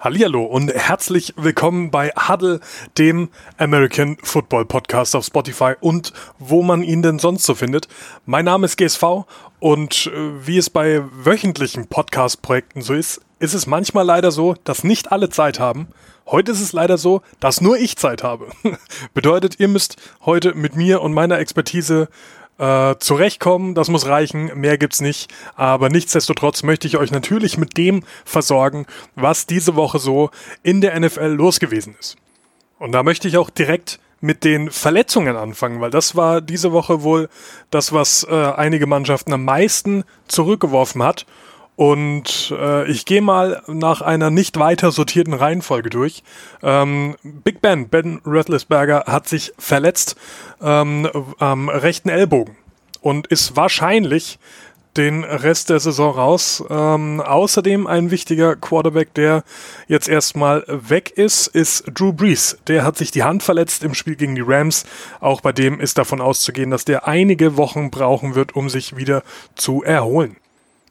Hallihallo und herzlich willkommen bei Huddle, dem American Football Podcast auf Spotify und wo man ihn denn sonst so findet. Mein Name ist GSV und äh, wie es bei wöchentlichen Podcast-Projekten so ist, ist es manchmal leider so, dass nicht alle Zeit haben. Heute ist es leider so, dass nur ich Zeit habe. Bedeutet, ihr müsst heute mit mir und meiner Expertise äh, zurechtkommen. Das muss reichen, mehr gibt's nicht. Aber nichtsdestotrotz möchte ich euch natürlich mit dem versorgen, was diese Woche so in der NFL los gewesen ist. Und da möchte ich auch direkt mit den Verletzungen anfangen, weil das war diese Woche wohl das, was äh, einige Mannschaften am meisten zurückgeworfen hat. Und äh, ich gehe mal nach einer nicht weiter sortierten Reihenfolge durch. Ähm, Big Ben, Ben Roethlisberger, hat sich verletzt ähm, am rechten Ellbogen und ist wahrscheinlich den Rest der Saison raus. Ähm, außerdem ein wichtiger Quarterback, der jetzt erstmal weg ist, ist Drew Brees. Der hat sich die Hand verletzt im Spiel gegen die Rams. Auch bei dem ist davon auszugehen, dass der einige Wochen brauchen wird, um sich wieder zu erholen.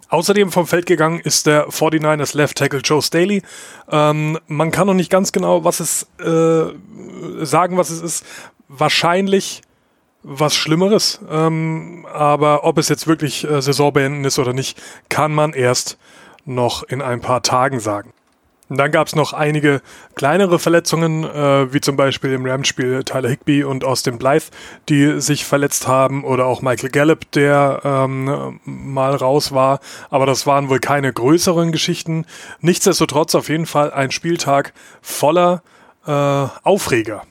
Außerdem vom Feld gegangen ist der 49ers Left Tackle Joe Staley. Ähm, man kann noch nicht ganz genau was es äh, sagen, was es ist. Wahrscheinlich was Schlimmeres. Ähm, aber ob es jetzt wirklich äh, Saisonbeenden ist oder nicht, kann man erst noch in ein paar Tagen sagen. Und dann gab es noch einige kleinere Verletzungen, äh, wie zum Beispiel im Rams-Spiel Tyler Higby und Austin Blythe, die sich verletzt haben, oder auch Michael Gallup, der ähm, mal raus war. Aber das waren wohl keine größeren Geschichten. Nichtsdestotrotz auf jeden Fall ein Spieltag voller äh, Aufreger.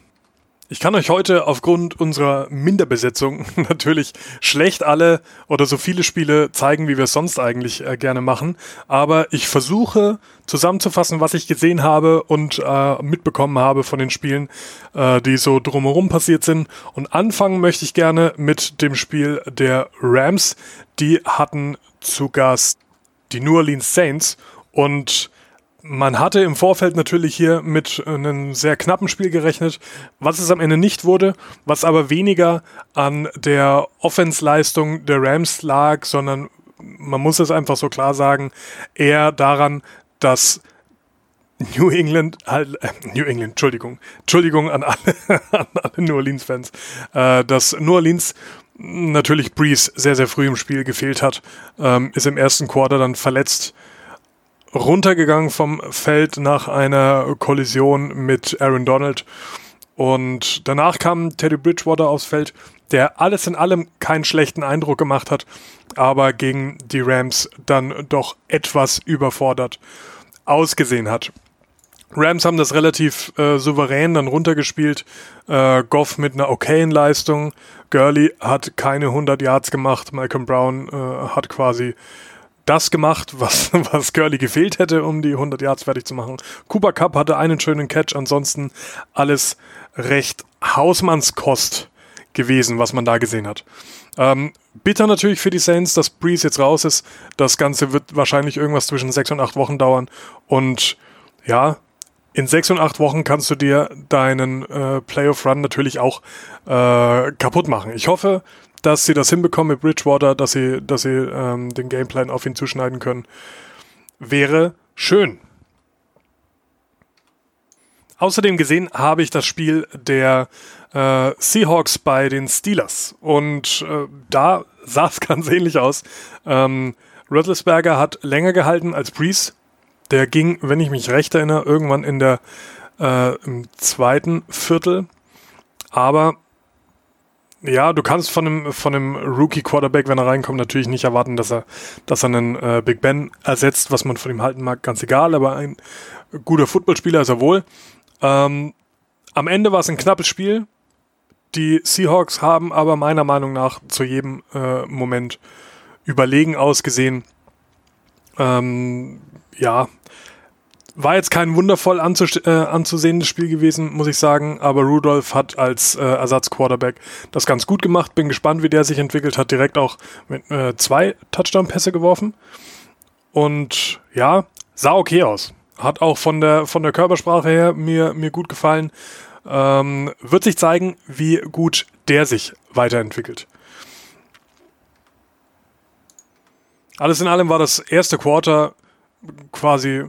Ich kann euch heute aufgrund unserer Minderbesetzung natürlich schlecht alle oder so viele Spiele zeigen, wie wir es sonst eigentlich äh, gerne machen. Aber ich versuche zusammenzufassen, was ich gesehen habe und äh, mitbekommen habe von den Spielen, äh, die so drumherum passiert sind. Und anfangen möchte ich gerne mit dem Spiel der Rams. Die hatten zu Gast die New Orleans Saints und man hatte im Vorfeld natürlich hier mit einem sehr knappen Spiel gerechnet, was es am Ende nicht wurde, was aber weniger an der Offensleistung der Rams lag, sondern man muss es einfach so klar sagen, eher daran, dass New England, halt, äh, New England, Entschuldigung, Entschuldigung an alle, an alle New Orleans-Fans, äh, dass New Orleans natürlich Breeze sehr, sehr früh im Spiel gefehlt hat, ähm, ist im ersten Quarter dann verletzt runtergegangen vom Feld nach einer Kollision mit Aaron Donald. Und danach kam Teddy Bridgewater aufs Feld, der alles in allem keinen schlechten Eindruck gemacht hat, aber gegen die Rams dann doch etwas überfordert ausgesehen hat. Rams haben das relativ äh, souverän dann runtergespielt. Äh, Goff mit einer okayen Leistung. Gurley hat keine 100 Yards gemacht. Malcolm Brown äh, hat quasi das gemacht, was, was Curly gefehlt hätte, um die 100 Yards fertig zu machen. Cooper Cup hatte einen schönen Catch, ansonsten alles recht Hausmannskost gewesen, was man da gesehen hat. Ähm, bitter natürlich für die Saints, dass Breeze jetzt raus ist. Das Ganze wird wahrscheinlich irgendwas zwischen sechs und acht Wochen dauern. Und ja, in sechs und acht Wochen kannst du dir deinen äh, Playoff-Run natürlich auch äh, kaputt machen. Ich hoffe, dass sie das hinbekommen mit Bridgewater, dass sie, dass sie ähm, den Gameplan auf ihn zuschneiden können, wäre schön. Außerdem gesehen habe ich das Spiel der äh, Seahawks bei den Steelers und äh, da sah es ganz ähnlich aus. Ähm, Ruttlesberger hat länger gehalten als Breeze. Der ging, wenn ich mich recht erinnere, irgendwann in der äh, im zweiten Viertel. Aber ja, du kannst von einem, von einem Rookie-Quarterback, wenn er reinkommt, natürlich nicht erwarten, dass er, dass er einen äh, Big Ben ersetzt, was man von ihm halten mag, ganz egal, aber ein guter Footballspieler ist er wohl. Ähm, am Ende war es ein knappes Spiel. Die Seahawks haben aber meiner Meinung nach zu jedem äh, Moment überlegen ausgesehen. Ähm, ja, war jetzt kein wundervoll äh, anzusehendes Spiel gewesen, muss ich sagen, aber Rudolph hat als äh, Ersatzquarterback das ganz gut gemacht. Bin gespannt, wie der sich entwickelt hat. Direkt auch mit äh, zwei Touchdown-Pässe geworfen. Und ja, sah okay aus. Hat auch von der, von der Körpersprache her mir, mir gut gefallen. Ähm, wird sich zeigen, wie gut der sich weiterentwickelt. Alles in allem war das erste Quarter quasi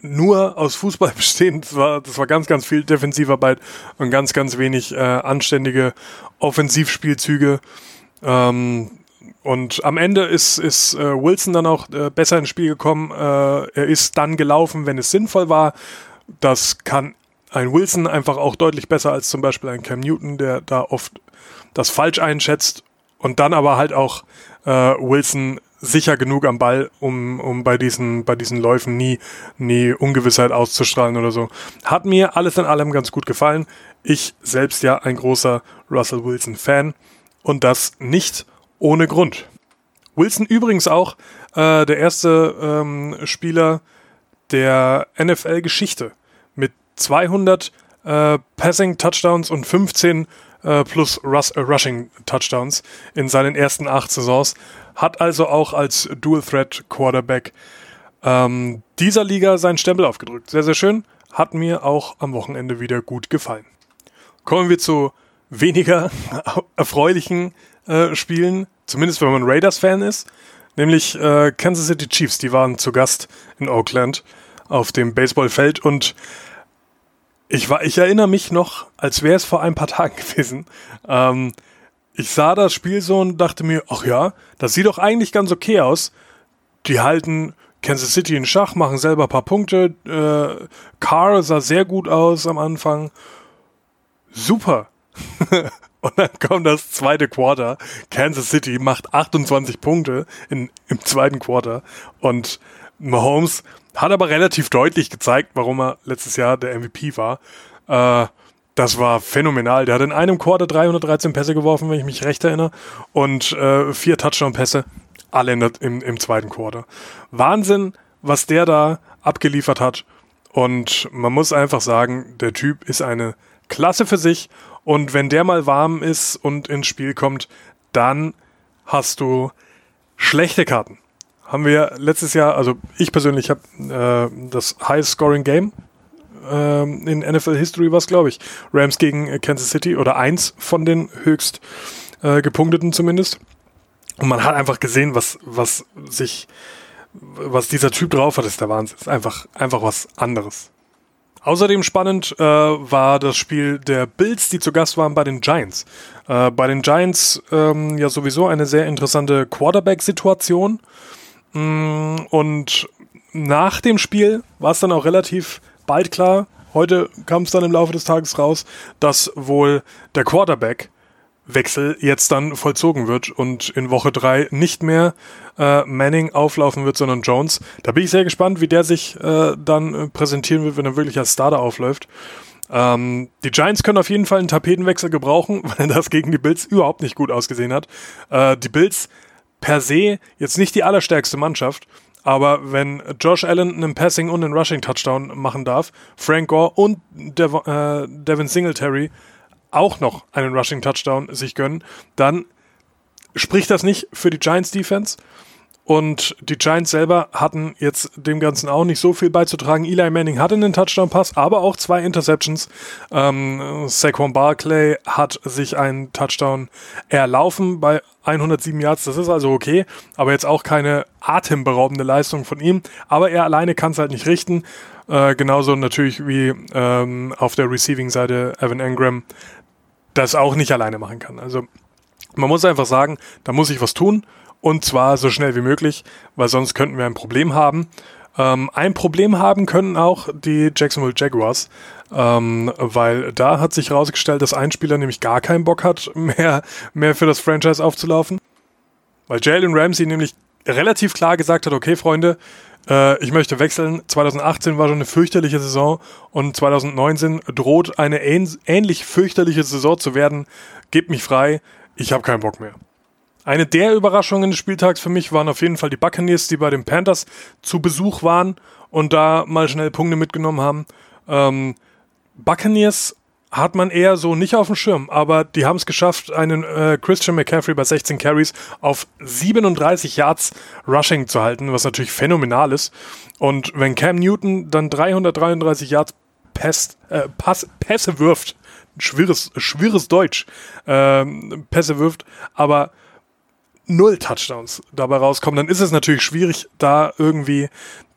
nur aus Fußball bestehend. Das war, das war ganz, ganz viel Defensivarbeit und ganz, ganz wenig äh, anständige Offensivspielzüge. Ähm, und am Ende ist, ist äh, Wilson dann auch äh, besser ins Spiel gekommen. Äh, er ist dann gelaufen, wenn es sinnvoll war. Das kann ein Wilson einfach auch deutlich besser als zum Beispiel ein Cam Newton, der da oft das falsch einschätzt und dann aber halt auch äh, Wilson sicher genug am Ball, um, um bei, diesen, bei diesen Läufen nie, nie Ungewissheit auszustrahlen oder so. Hat mir alles in allem ganz gut gefallen. Ich selbst ja ein großer Russell Wilson-Fan und das nicht ohne Grund. Wilson übrigens auch äh, der erste ähm, Spieler der NFL-Geschichte mit 200 äh, Passing Touchdowns und 15 äh, plus Rus äh, Rushing Touchdowns in seinen ersten acht Saisons. Hat also auch als Dual Threat Quarterback ähm, dieser Liga seinen Stempel aufgedrückt. Sehr, sehr schön. Hat mir auch am Wochenende wieder gut gefallen. Kommen wir zu weniger erfreulichen äh, Spielen, zumindest wenn man Raiders-Fan ist, nämlich äh, Kansas City Chiefs. Die waren zu Gast in Oakland auf dem Baseballfeld und ich, war, ich erinnere mich noch, als wäre es vor ein paar Tagen gewesen. Ähm, ich sah das Spiel so und dachte mir, ach ja, das sieht doch eigentlich ganz okay aus. Die halten Kansas City in Schach, machen selber ein paar Punkte. Äh, Carr sah sehr gut aus am Anfang. Super. und dann kommt das zweite Quarter. Kansas City macht 28 Punkte in, im zweiten Quarter. Und Mahomes hat aber relativ deutlich gezeigt, warum er letztes Jahr der MVP war. Äh, das war phänomenal. Der hat in einem Quarter 313 Pässe geworfen, wenn ich mich recht erinnere. Und äh, vier Touchdown-Pässe, alle in der, im, im zweiten Quarter. Wahnsinn, was der da abgeliefert hat. Und man muss einfach sagen, der Typ ist eine Klasse für sich. Und wenn der mal warm ist und ins Spiel kommt, dann hast du schlechte Karten haben wir letztes Jahr, also ich persönlich habe äh, das Highest Scoring Game äh, in NFL History was, glaube ich. Rams gegen Kansas City oder eins von den höchst äh, gepunkteten zumindest. Und man hat einfach gesehen, was, was sich, was dieser Typ drauf hat, ist der Wahnsinn. Ist einfach, einfach was anderes. Außerdem spannend äh, war das Spiel der Bills, die zu Gast waren bei den Giants. Äh, bei den Giants ähm, ja sowieso eine sehr interessante Quarterback-Situation. Mm, und nach dem Spiel war es dann auch relativ bald klar, heute kam es dann im Laufe des Tages raus, dass wohl der Quarterback Wechsel jetzt dann vollzogen wird und in Woche 3 nicht mehr äh, Manning auflaufen wird, sondern Jones. Da bin ich sehr gespannt, wie der sich äh, dann präsentieren wird, wenn er wirklich als Starter aufläuft. Ähm, die Giants können auf jeden Fall einen Tapetenwechsel gebrauchen, weil das gegen die Bills überhaupt nicht gut ausgesehen hat. Äh, die Bills per se jetzt nicht die allerstärkste Mannschaft, aber wenn Josh Allen einen Passing und einen Rushing Touchdown machen darf, Frank Gore und Dev äh, Devin Singletary auch noch einen Rushing Touchdown sich gönnen, dann spricht das nicht für die Giants Defense. Und die Giants selber hatten jetzt dem Ganzen auch nicht so viel beizutragen. Eli Manning hatte einen Touchdown-Pass, aber auch zwei Interceptions. Ähm, Saquon Barclay hat sich einen Touchdown erlaufen bei 107 Yards. Das ist also okay, aber jetzt auch keine atemberaubende Leistung von ihm. Aber er alleine kann es halt nicht richten. Äh, genauso natürlich wie ähm, auf der Receiving-Seite Evan Engram das auch nicht alleine machen kann. Also man muss einfach sagen, da muss ich was tun. Und zwar so schnell wie möglich, weil sonst könnten wir ein Problem haben. Ähm, ein Problem haben können auch die Jacksonville Jaguars, ähm, weil da hat sich herausgestellt, dass ein Spieler nämlich gar keinen Bock hat, mehr, mehr für das Franchise aufzulaufen. Weil Jalen Ramsey nämlich relativ klar gesagt hat, okay Freunde, äh, ich möchte wechseln. 2018 war schon eine fürchterliche Saison und 2019 droht eine ähnlich fürchterliche Saison zu werden. Gebt mich frei, ich habe keinen Bock mehr. Eine der Überraschungen des Spieltags für mich waren auf jeden Fall die Buccaneers, die bei den Panthers zu Besuch waren und da mal schnell Punkte mitgenommen haben. Ähm, Buccaneers hat man eher so nicht auf dem Schirm, aber die haben es geschafft, einen äh, Christian McCaffrey bei 16 Carries auf 37 Yards Rushing zu halten, was natürlich phänomenal ist. Und wenn Cam Newton dann 333 Yards Pass, äh, Pass, Pässe wirft, schwieres, schwieres Deutsch, äh, Pässe wirft, aber null Touchdowns dabei rauskommen, dann ist es natürlich schwierig, da irgendwie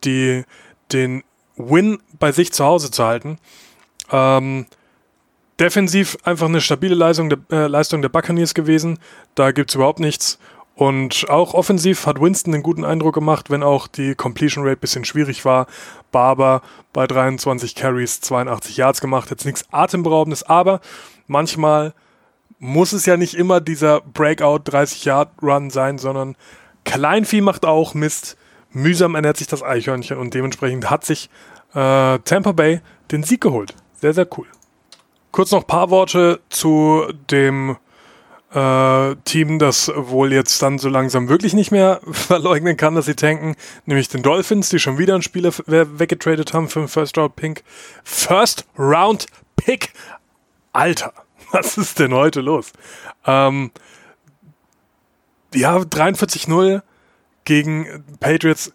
die, den Win bei sich zu Hause zu halten. Ähm, defensiv einfach eine stabile Leistung der, äh, Leistung der Buccaneers gewesen. Da gibt es überhaupt nichts. Und auch offensiv hat Winston einen guten Eindruck gemacht, wenn auch die Completion Rate ein bisschen schwierig war. Barber bei 23 Carries 82 Yards gemacht, jetzt nichts Atemberaubendes, aber manchmal muss es ja nicht immer dieser Breakout 30 Yard Run sein, sondern Kleinvieh macht auch Mist. Mühsam ernährt sich das Eichhörnchen und dementsprechend hat sich äh, Tampa Bay den Sieg geholt. Sehr, sehr cool. Kurz noch ein paar Worte zu dem äh, Team, das wohl jetzt dann so langsam wirklich nicht mehr verleugnen kann, dass sie tanken, nämlich den Dolphins, die schon wieder einen Spieler weggetradet haben für einen First Round Pick. First Round Pick. Alter, was ist denn heute los? Ähm, ja, 43-0 gegen Patriots.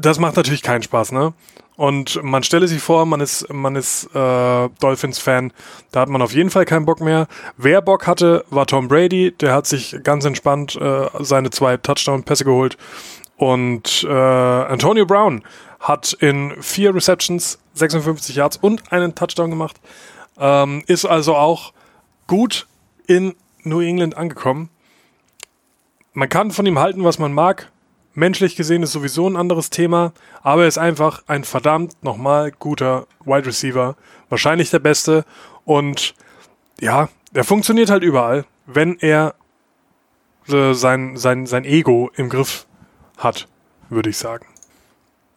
Das macht natürlich keinen Spaß, ne? Und man stelle sich vor, man ist, man ist äh, Dolphins-Fan, da hat man auf jeden Fall keinen Bock mehr. Wer Bock hatte, war Tom Brady, der hat sich ganz entspannt äh, seine zwei Touchdown-Pässe geholt. Und äh, Antonio Brown hat in vier Receptions 56 Yards und einen Touchdown gemacht. Ähm, ist also auch gut in New England angekommen. Man kann von ihm halten, was man mag. Menschlich gesehen ist sowieso ein anderes Thema, aber er ist einfach ein verdammt nochmal guter Wide Receiver. Wahrscheinlich der beste. Und ja, er funktioniert halt überall, wenn er äh, sein, sein, sein Ego im Griff hat, würde ich sagen.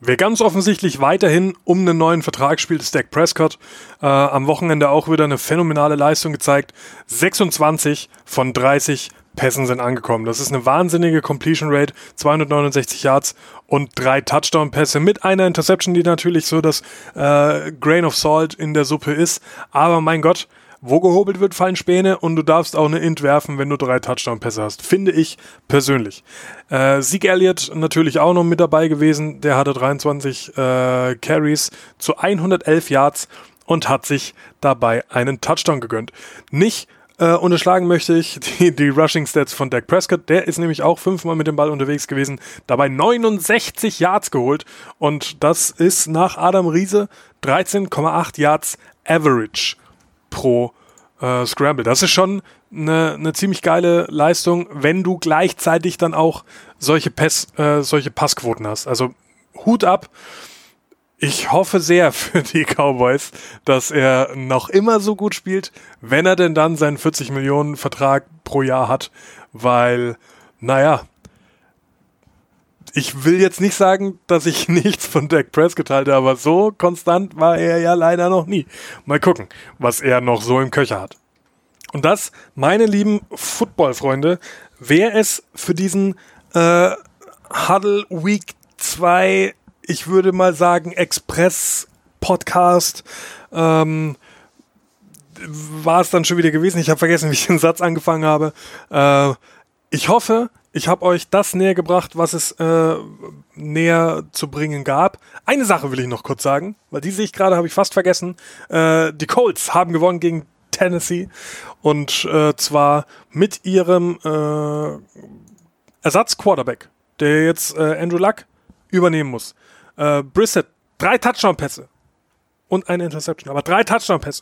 Wer ganz offensichtlich weiterhin um einen neuen Vertrag spielt, ist Dak Prescott. Äh, am Wochenende auch wieder eine phänomenale Leistung gezeigt. 26 von 30 Pässen sind angekommen. Das ist eine wahnsinnige Completion Rate, 269 Yards und drei Touchdown-Pässe mit einer Interception, die natürlich so das äh, Grain of Salt in der Suppe ist. Aber mein Gott, wo gehobelt wird, fallen Späne und du darfst auch eine Int werfen, wenn du drei Touchdown-Pässe hast. Finde ich persönlich. Äh, Sieg Elliott natürlich auch noch mit dabei gewesen. Der hatte 23 äh, Carries zu 111 Yards und hat sich dabei einen Touchdown gegönnt. Nicht äh, unterschlagen möchte ich die, die Rushing Stats von Dak Prescott. Der ist nämlich auch fünfmal mit dem Ball unterwegs gewesen, dabei 69 Yards geholt. Und das ist nach Adam Riese 13,8 Yards Average pro äh, Scramble. Das ist schon eine, eine ziemlich geile Leistung, wenn du gleichzeitig dann auch solche, Pass, äh, solche Passquoten hast. Also Hut ab. Ich hoffe sehr für die Cowboys, dass er noch immer so gut spielt, wenn er denn dann seinen 40 Millionen Vertrag pro Jahr hat, weil, naja, ich will jetzt nicht sagen, dass ich nichts von Dak Prescott halte, aber so konstant war er ja leider noch nie. Mal gucken, was er noch so im Köcher hat. Und das, meine lieben Football-Freunde, wäre es für diesen äh, Huddle Week 2 ich würde mal sagen, Express-Podcast. Ähm, war es dann schon wieder gewesen. Ich habe vergessen, wie ich den Satz angefangen habe. Äh, ich hoffe, ich habe euch das näher gebracht, was es äh, näher zu bringen gab. Eine Sache will ich noch kurz sagen, weil die sehe ich gerade, habe ich fast vergessen. Äh, die Colts haben gewonnen gegen Tennessee und äh, zwar mit ihrem äh, Ersatz-Quarterback, der jetzt äh, Andrew Luck übernehmen muss. Äh, Brissett, drei Touchdown-Pässe und eine Interception, aber drei Touchdown-Pässe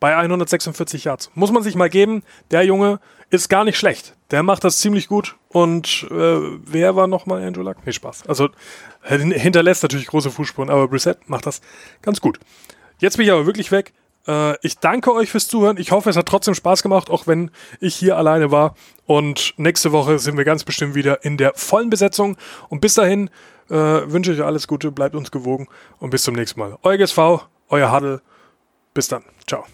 bei 146 Yards. Muss man sich mal geben, der Junge ist gar nicht schlecht. Der macht das ziemlich gut. Und äh, wer war nochmal Andrew Luck? Nee, Spaß. Also hinterlässt natürlich große Fußspuren, aber Brissett macht das ganz gut. Jetzt bin ich aber wirklich weg. Äh, ich danke euch fürs Zuhören. Ich hoffe, es hat trotzdem Spaß gemacht, auch wenn ich hier alleine war. Und nächste Woche sind wir ganz bestimmt wieder in der vollen Besetzung. Und bis dahin äh, wünsche ich euch alles Gute, bleibt uns gewogen und bis zum nächsten Mal. Euer GSV, euer Huddle. Bis dann. Ciao.